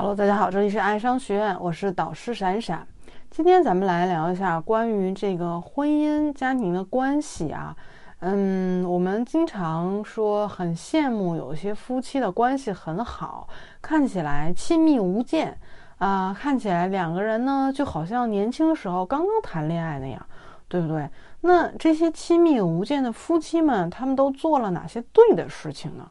Hello，大家好，这里是爱商学院，我是导师闪闪。今天咱们来聊一下关于这个婚姻家庭的关系啊。嗯，我们经常说很羡慕有些夫妻的关系很好，看起来亲密无间啊，看起来两个人呢就好像年轻时候刚刚谈恋爱那样，对不对？那这些亲密无间的夫妻们，他们都做了哪些对的事情呢？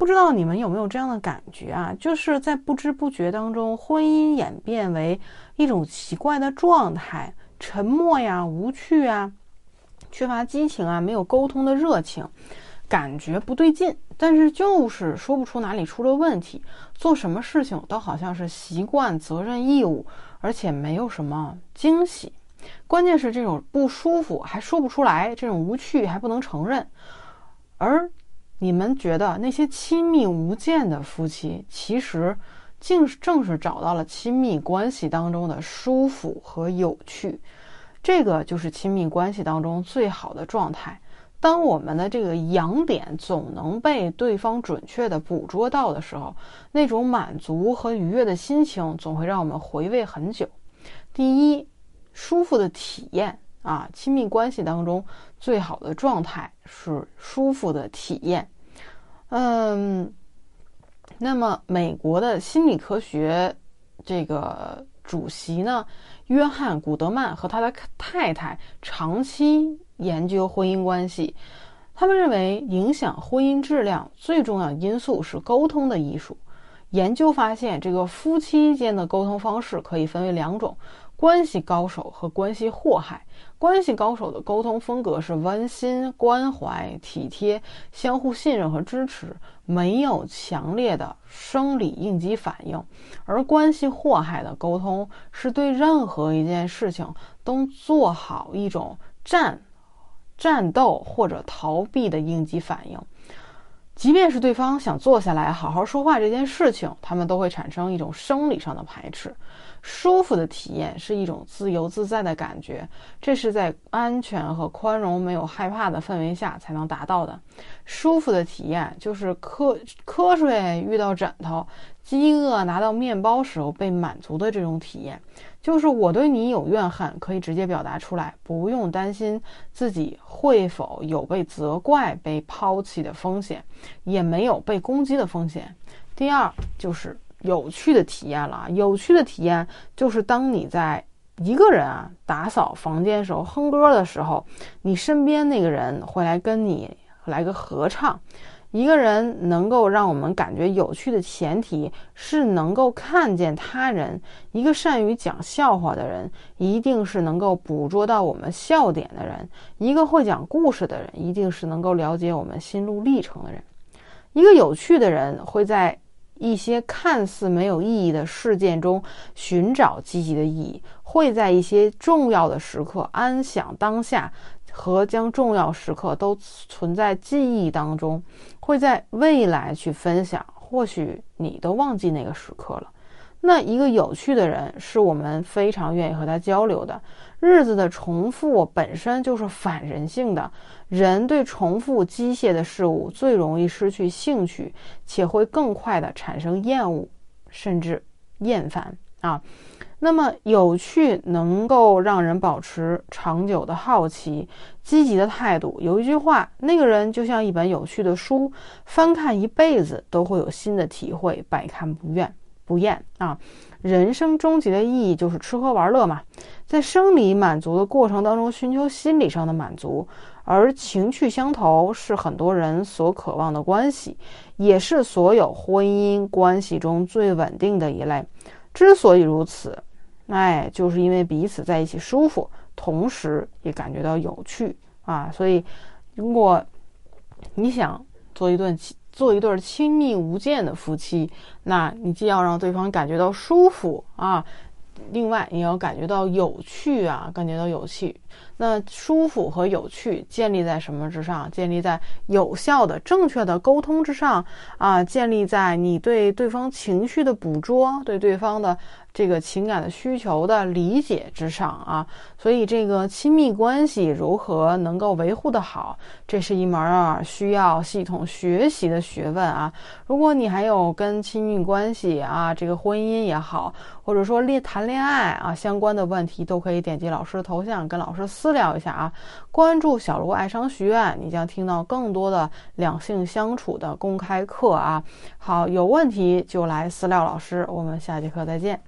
不知道你们有没有这样的感觉啊？就是在不知不觉当中，婚姻演变为一种奇怪的状态，沉默呀、无趣啊、缺乏激情啊、没有沟通的热情，感觉不对劲，但是就是说不出哪里出了问题。做什么事情都好像是习惯、责任、义务，而且没有什么惊喜。关键是这种不舒服还说不出来，这种无趣还不能承认，而。你们觉得那些亲密无间的夫妻，其实竟正是找到了亲密关系当中的舒服和有趣，这个就是亲密关系当中最好的状态。当我们的这个痒点总能被对方准确的捕捉到的时候，那种满足和愉悦的心情总会让我们回味很久。第一，舒服的体验。啊，亲密关系当中最好的状态是舒服的体验。嗯，那么美国的心理科学这个主席呢，约翰·古德曼和他的太太长期研究婚姻关系，他们认为影响婚姻质量最重要因素是沟通的艺术。研究发现，这个夫妻间的沟通方式可以分为两种。关系高手和关系祸害。关系高手的沟通风格是温馨、关怀、体贴、相互信任和支持，没有强烈的生理应激反应；而关系祸害的沟通是对任何一件事情都做好一种战、战斗或者逃避的应激反应。即便是对方想坐下来好好说话这件事情，他们都会产生一种生理上的排斥。舒服的体验是一种自由自在的感觉，这是在安全和宽容、没有害怕的氛围下才能达到的。舒服的体验就是瞌瞌睡遇到枕头，饥饿拿到面包时候被满足的这种体验。就是我对你有怨恨，可以直接表达出来，不用担心自己会否有被责怪、被抛弃的风险，也没有被攻击的风险。第二就是有趣的体验了，有趣的体验就是当你在一个人啊打扫房间时候哼歌的时候，你身边那个人会来跟你来个合唱。一个人能够让我们感觉有趣的前提是能够看见他人。一个善于讲笑话的人，一定是能够捕捉到我们笑点的人。一个会讲故事的人，一定是能够了解我们心路历程的人。一个有趣的人，会在一些看似没有意义的事件中寻找积极的意义，会在一些重要的时刻安享当下。和将重要时刻都存在记忆当中，会在未来去分享。或许你都忘记那个时刻了。那一个有趣的人，是我们非常愿意和他交流的。日子的重复本身就是反人性的，人对重复机械的事物最容易失去兴趣，且会更快的产生厌恶，甚至厌烦啊。那么有趣能够让人保持长久的好奇、积极的态度。有一句话，那个人就像一本有趣的书，翻看一辈子都会有新的体会，百看不厌不厌啊！人生终极的意义就是吃喝玩乐嘛，在生理满足的过程当中寻求心理上的满足，而情趣相投是很多人所渴望的关系，也是所有婚姻关系中最稳定的一类。之所以如此。哎，就是因为彼此在一起舒服，同时也感觉到有趣啊，所以如果你想做一顿做一对亲密无间的夫妻，那你既要让对方感觉到舒服啊，另外，你要感觉到有趣啊，感觉到有趣。那舒服和有趣建立在什么之上？建立在有效的、正确的沟通之上啊！建立在你对对方情绪的捕捉，对对方的。这个情感的需求的理解之上啊，所以这个亲密关系如何能够维护的好，这是一门啊需要系统学习的学问啊。如果你还有跟亲密关系啊，这个婚姻也好，或者说恋谈恋爱啊相关的问题，都可以点击老师的头像跟老师私聊一下啊。关注小卢爱商学院，你将听到更多的两性相处的公开课啊。好，有问题就来私聊老师，我们下节课再见。